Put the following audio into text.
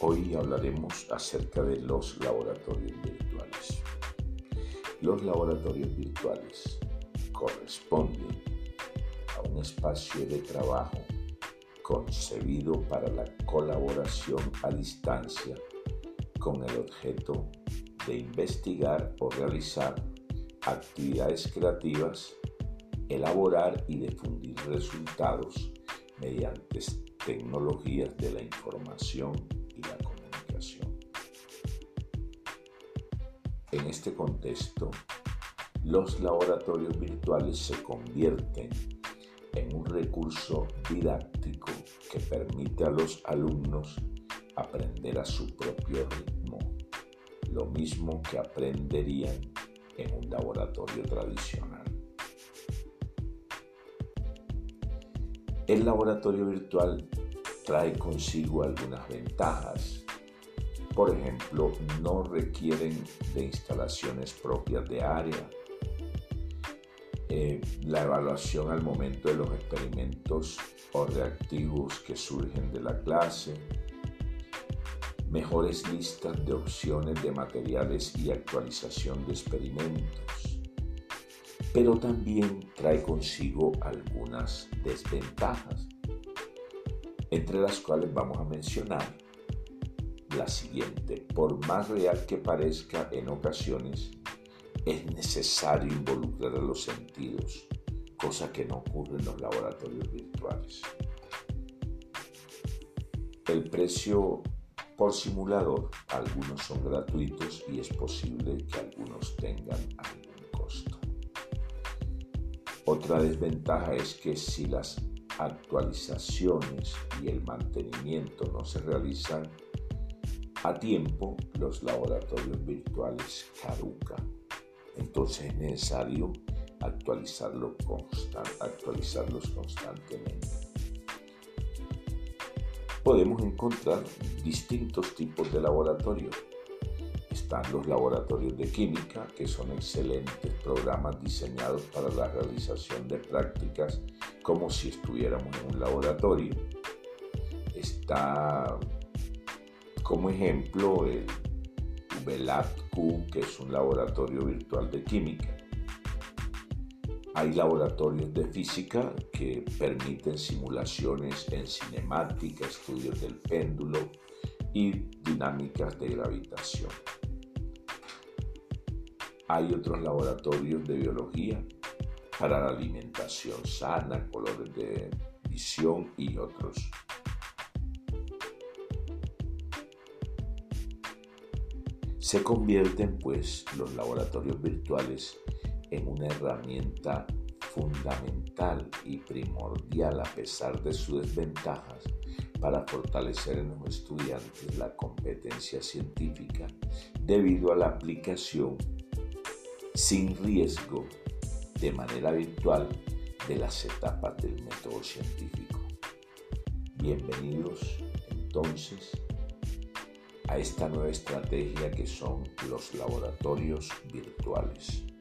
Hoy hablaremos acerca de los laboratorios virtuales. Los laboratorios virtuales corresponden a un espacio de trabajo concebido para la colaboración a distancia con el objeto de investigar o realizar actividades creativas, elaborar y difundir resultados mediante tecnologías de la información En este contexto, los laboratorios virtuales se convierten en un recurso didáctico que permite a los alumnos aprender a su propio ritmo, lo mismo que aprenderían en un laboratorio tradicional. El laboratorio virtual trae consigo algunas ventajas. Por ejemplo, no requieren de instalaciones propias de área. Eh, la evaluación al momento de los experimentos o reactivos que surgen de la clase. Mejores listas de opciones de materiales y actualización de experimentos pero también trae consigo algunas desventajas, entre las cuales vamos a mencionar la siguiente. Por más real que parezca en ocasiones, es necesario involucrar a los sentidos, cosa que no ocurre en los laboratorios virtuales. El precio por simulador, algunos son gratuitos y es posible que algunos tengan otra desventaja es que si las actualizaciones y el mantenimiento no se realizan a tiempo, los laboratorios virtuales caducan. Entonces es necesario actualizarlos constantemente. Podemos encontrar distintos tipos de laboratorios están los laboratorios de química, que son excelentes programas diseñados para la realización de prácticas como si estuviéramos en un laboratorio. Está como ejemplo el VLABQ, que es un laboratorio virtual de química. Hay laboratorios de física que permiten simulaciones en cinemática, estudios del péndulo y dinámicas de gravitación. Hay otros laboratorios de biología para la alimentación sana, colores de visión y otros. Se convierten pues los laboratorios virtuales en una herramienta fundamental y primordial a pesar de sus desventajas para fortalecer en los estudiantes la competencia científica debido a la aplicación sin riesgo de manera virtual de las etapas del método científico. Bienvenidos entonces a esta nueva estrategia que son los laboratorios virtuales.